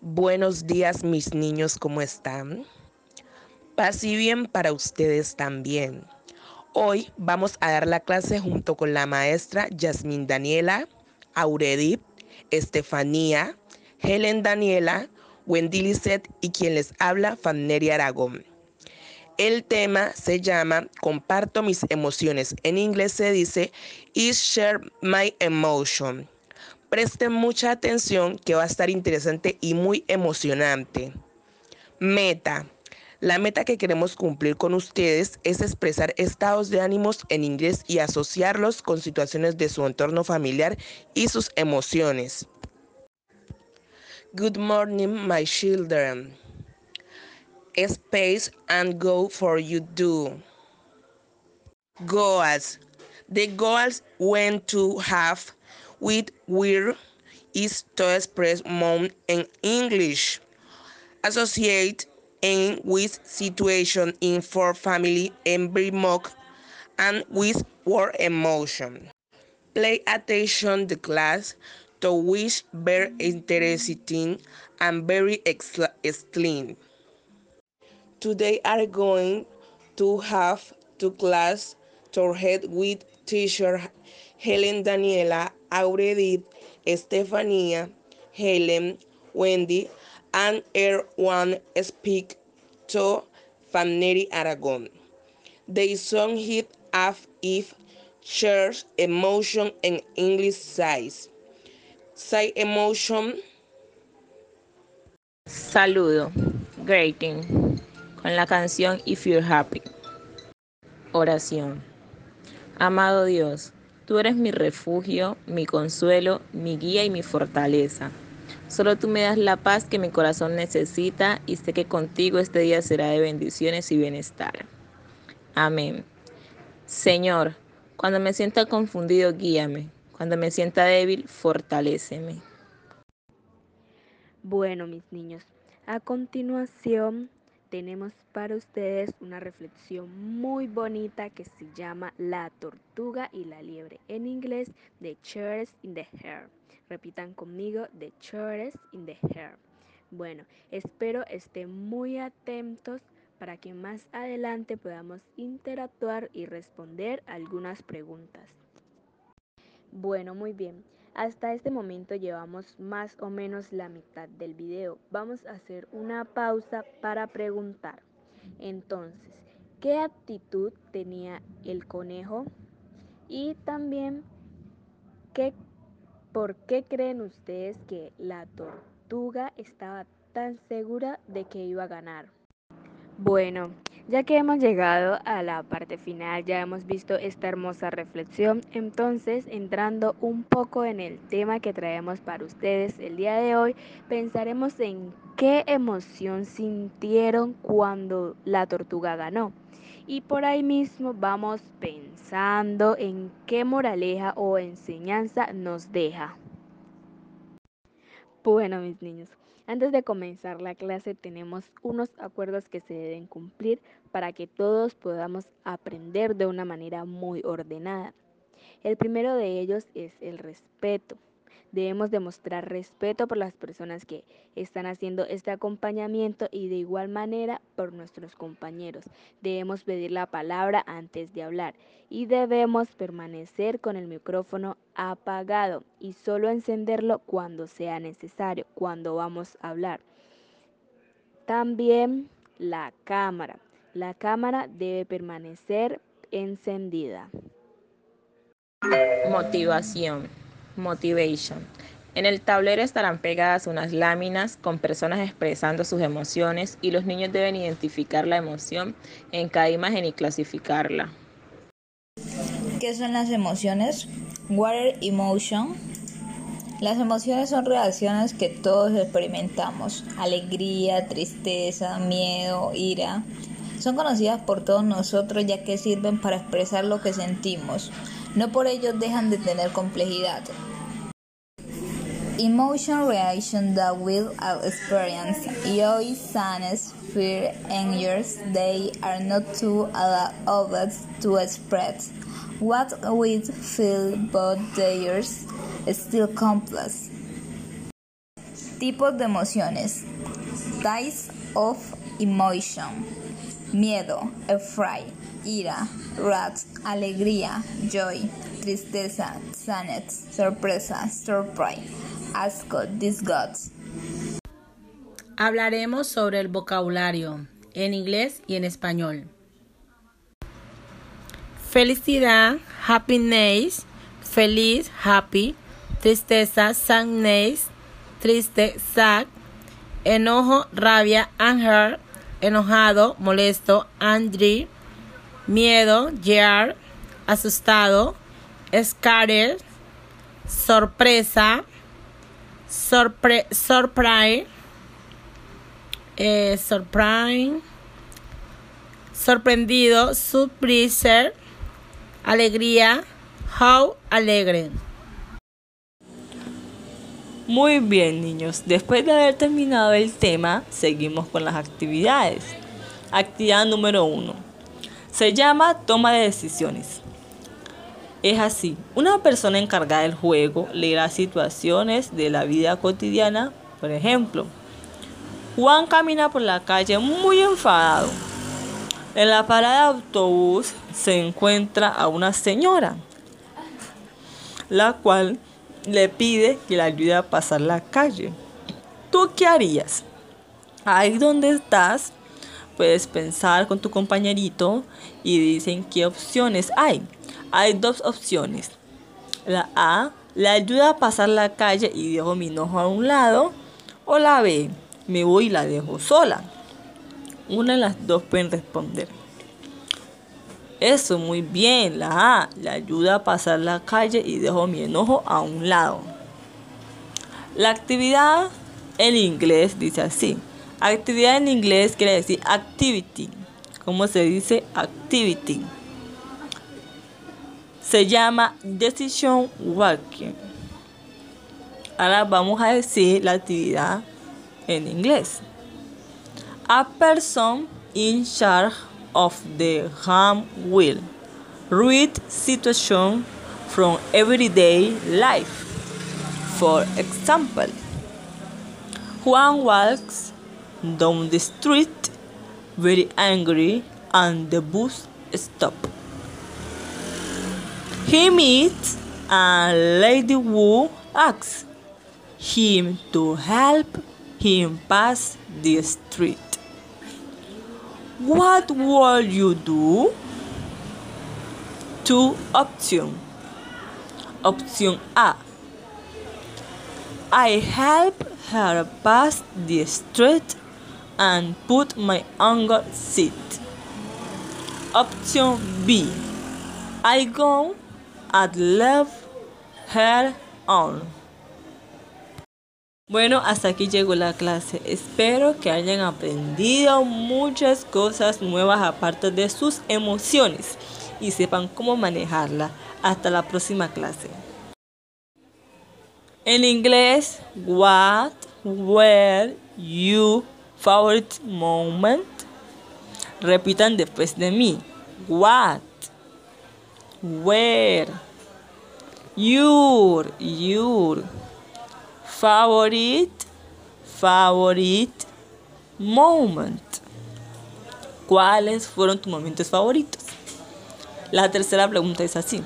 Buenos días mis niños, ¿cómo están? Paz y bien para ustedes también. Hoy vamos a dar la clase junto con la maestra Yasmin Daniela, Auredip, Estefanía, Helen Daniela, Wendy Lisset y quien les habla, Fannery Aragón. El tema se llama Comparto mis emociones. En inglés se dice Is Share My Emotion. Presten mucha atención que va a estar interesante y muy emocionante. Meta. La meta que queremos cumplir con ustedes es expresar estados de ánimos en inglés y asociarlos con situaciones de su entorno familiar y sus emociones. Good morning, my children. Space and go for you do. Goals. The goals went to have with where is to express more in English. Associate in with situation in for family every mock and with word emotion. Play attention the class to which very interesting and very excellent. Today are going to have to class to head with teacher Helen Daniela Auredi, Estefania, Helen, Wendy, and everyone speak to Fanny Aragon. They song hit off if shares emotion and English size. Say emotion. Saludo. Greeting. Con la canción If You're Happy. Oración. Amado Dios, Tú eres mi refugio, mi consuelo, mi guía y mi fortaleza. Solo tú me das la paz que mi corazón necesita y sé que contigo este día será de bendiciones y bienestar. Amén. Señor, cuando me sienta confundido, guíame. Cuando me sienta débil, fortaléceme. Bueno, mis niños, a continuación tenemos para ustedes una reflexión muy bonita que se llama La tortuga y la liebre. En inglés, The Chairs in the Hair. Repitan conmigo, The Chairs in the Hair. Bueno, espero estén muy atentos para que más adelante podamos interactuar y responder algunas preguntas. Bueno, muy bien. Hasta este momento llevamos más o menos la mitad del video. Vamos a hacer una pausa para preguntar. Entonces, ¿qué actitud tenía el conejo? Y también, ¿qué, ¿por qué creen ustedes que la tortuga estaba tan segura de que iba a ganar? Bueno, ya que hemos llegado a la parte final, ya hemos visto esta hermosa reflexión, entonces entrando un poco en el tema que traemos para ustedes el día de hoy, pensaremos en qué emoción sintieron cuando la tortuga ganó. Y por ahí mismo vamos pensando en qué moraleja o enseñanza nos deja. Bueno, mis niños, antes de comenzar la clase tenemos unos acuerdos que se deben cumplir para que todos podamos aprender de una manera muy ordenada. El primero de ellos es el respeto. Debemos demostrar respeto por las personas que están haciendo este acompañamiento y de igual manera por nuestros compañeros. Debemos pedir la palabra antes de hablar y debemos permanecer con el micrófono apagado y solo encenderlo cuando sea necesario, cuando vamos a hablar. También la cámara. La cámara debe permanecer encendida. Motivación. Motivation. En el tablero estarán pegadas unas láminas con personas expresando sus emociones y los niños deben identificar la emoción en cada imagen y clasificarla. ¿Qué son las emociones? Water emotion. Las emociones son reacciones que todos experimentamos. Alegría, tristeza, miedo, ira. Son conocidas por todos nosotros ya que sirven para expresar lo que sentimos. No por ello dejan de tener complejidad. Emotion reaction that will experience joy, sadness, fear, anger, they are not too objects to express What we feel both years still complex. Tipos de emociones. Types of emotion. Miedo, afraid, ira, wrath, alegría, joy, tristeza, sadness, sorpresa, surprise, asco, disgust. Hablaremos sobre el vocabulario en inglés y en español. Felicidad, happiness, feliz, happy, tristeza, sadness, triste, sad, enojo, rabia, anger, enojado, molesto, angry, miedo, year, asustado, scared, sorpresa, sorpre surprise, eh, surprise, sorprendido, surprise, alegría, how alegre. Muy bien niños, después de haber terminado el tema, seguimos con las actividades. Actividad número uno. Se llama toma de decisiones. Es así, una persona encargada del juego leerá situaciones de la vida cotidiana, por ejemplo, Juan camina por la calle muy enfadado. En la parada de autobús se encuentra a una señora, la cual le pide que le ayude a pasar la calle. ¿Tú qué harías? Ahí donde estás, puedes pensar con tu compañerito y dicen qué opciones hay. Hay dos opciones. La A, le ayuda a pasar la calle y dejo mi enojo a un lado. O la B, me voy y la dejo sola. Una de las dos pueden responder. Eso, muy bien. La A le ayuda a pasar la calle y dejo mi enojo a un lado. La actividad en inglés dice así. Actividad en inglés quiere decir activity. ¿Cómo se dice activity? Se llama decision walking. Ahora vamos a decir la actividad en inglés. A person in charge of the ham will read situation from everyday life. For example, Juan walks down the street very angry and the bus stops. He meets a lady who asks him to help him pass the street. What will you do? Two options. Option A. I help her pass the street and put my anger seat. Option B. I go and leave her on. Bueno, hasta aquí llegó la clase. Espero que hayan aprendido muchas cosas nuevas aparte de sus emociones y sepan cómo manejarla. Hasta la próxima clase. En inglés, what were your favorite moment? Repitan después de mí. What were your your favorite favorite moment. ¿Cuáles fueron tus momentos favoritos? La tercera pregunta es así.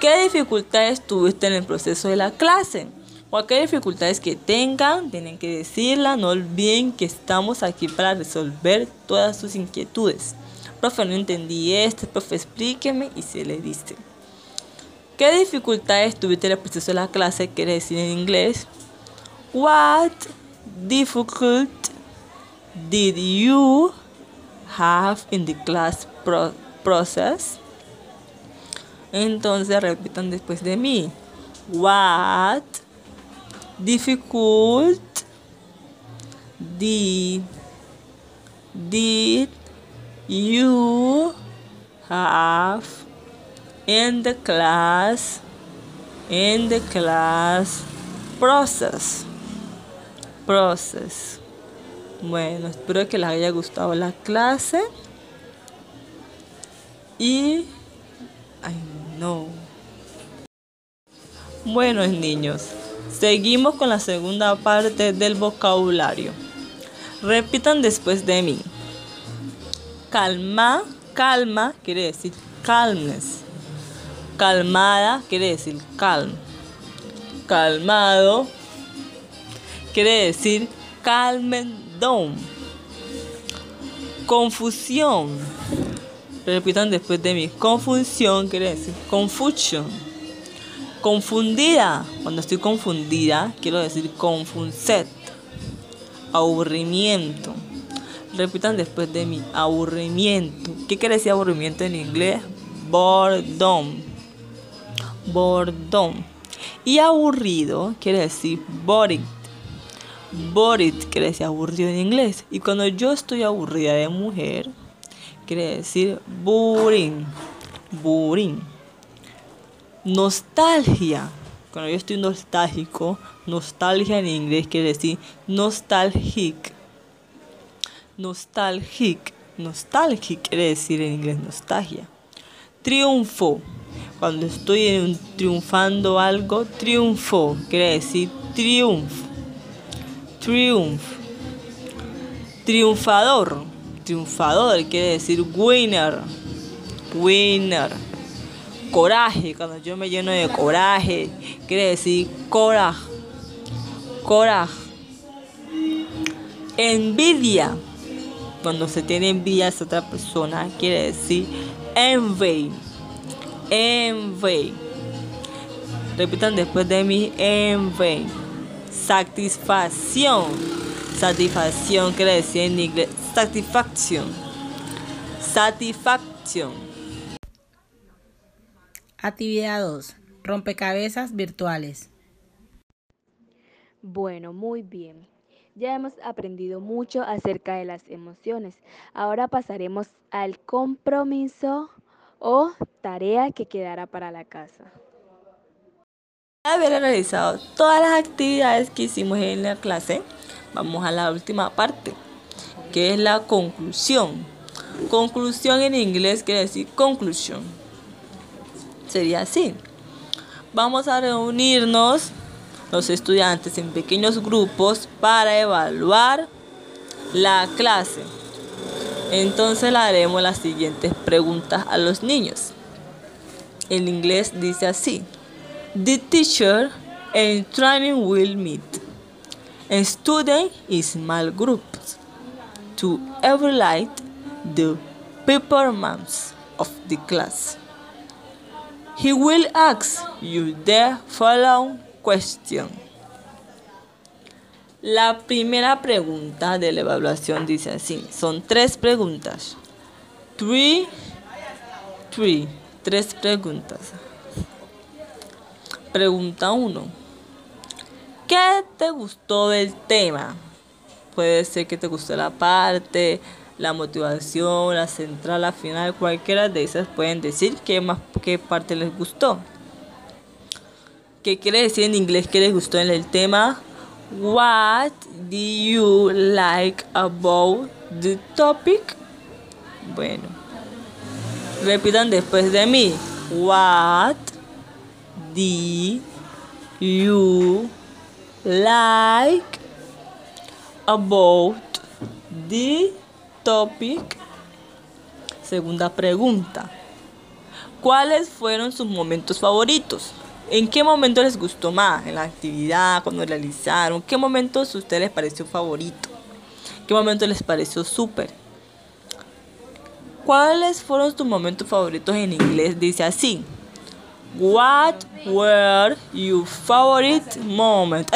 ¿Qué dificultades tuviste en el proceso de la clase? Cualquier dificultades que tengan, tienen que decirla. No olviden que estamos aquí para resolver todas sus inquietudes. Profe, no entendí esto. Profe, explíqueme y se le dice. ¿Qué dificultades tuviste en el proceso de la clase? Quiere decir en inglés. What difficult did you have in the class process? Entonces repitan después de mí. What difficult did, did you have in the class in the class process? process. Bueno, espero que les haya gustado la clase. Y... Ay, no. Buenos niños, seguimos con la segunda parte del vocabulario. Repitan después de mí. Calma, calma quiere decir calmness. Calmada quiere decir calm. Calmado quiere decir calmen down. Confusión. Repitan después de mí. Confusión quiere decir confusion. Confundida. Cuando estoy confundida, quiero decir confunset. Aburrimiento. Repitan después de mí. Aburrimiento. ¿Qué quiere decir aburrimiento en inglés? Boredom. Boredom. Y aburrido quiere decir boring. Bored quiere decir aburrido en inglés. Y cuando yo estoy aburrida de mujer, quiere decir boring. Boring. Nostalgia. Cuando yo estoy nostálgico, nostalgia en inglés quiere decir nostalgic. Nostalgic. Nostalgic quiere decir en inglés nostalgia. Triunfo. Cuando estoy triunfando algo, triunfo quiere decir triunfo. Triumph. Triunfador. Triunfador quiere decir winner. Winner. Coraje. Cuando yo me lleno de coraje, quiere decir coraje. Coraje. Envidia. Cuando se tiene envidia a otra persona, quiere decir envy. Envy. Repitan después de mí, envy. Satisfacción. Satisfacción quiere decir en inglés satisfacción. Satisfacción. Actividad 2. Rompecabezas virtuales. Bueno, muy bien. Ya hemos aprendido mucho acerca de las emociones. Ahora pasaremos al compromiso o tarea que quedará para la casa. haber realizado todas las actividades que hicimos en la clase, vamos a la última parte, que es la conclusión. Conclusión en inglés quiere decir conclusion. Sería así. Vamos a reunirnos los estudiantes en pequeños grupos para evaluar la clase. Entonces le haremos las siguientes preguntas a los niños. En inglés dice así. The teacher and training will meet. And student in small groups to evaluate the performance of the class. He will ask you the following question. La primera pregunta de la evaluación dice así, son tres preguntas. Three, three, tres preguntas. Pregunta 1. ¿Qué te gustó del tema? Puede ser que te gustó la parte, la motivación, la central, la final, cualquiera de esas pueden decir qué más qué parte les gustó. ¿Qué quiere decir en inglés que les gustó en el tema? What do you like about the topic? Bueno, repitan después de mí. What do you like about the topic? Segunda pregunta. ¿Cuáles fueron sus momentos favoritos? ¿En qué momento les gustó más? ¿En la actividad? ¿Cuando realizaron? ¿Qué momento a ustedes les pareció favorito? ¿Qué momento les pareció súper? ¿Cuáles fueron tus momentos favoritos en inglés? Dice así. What were your favorite moments?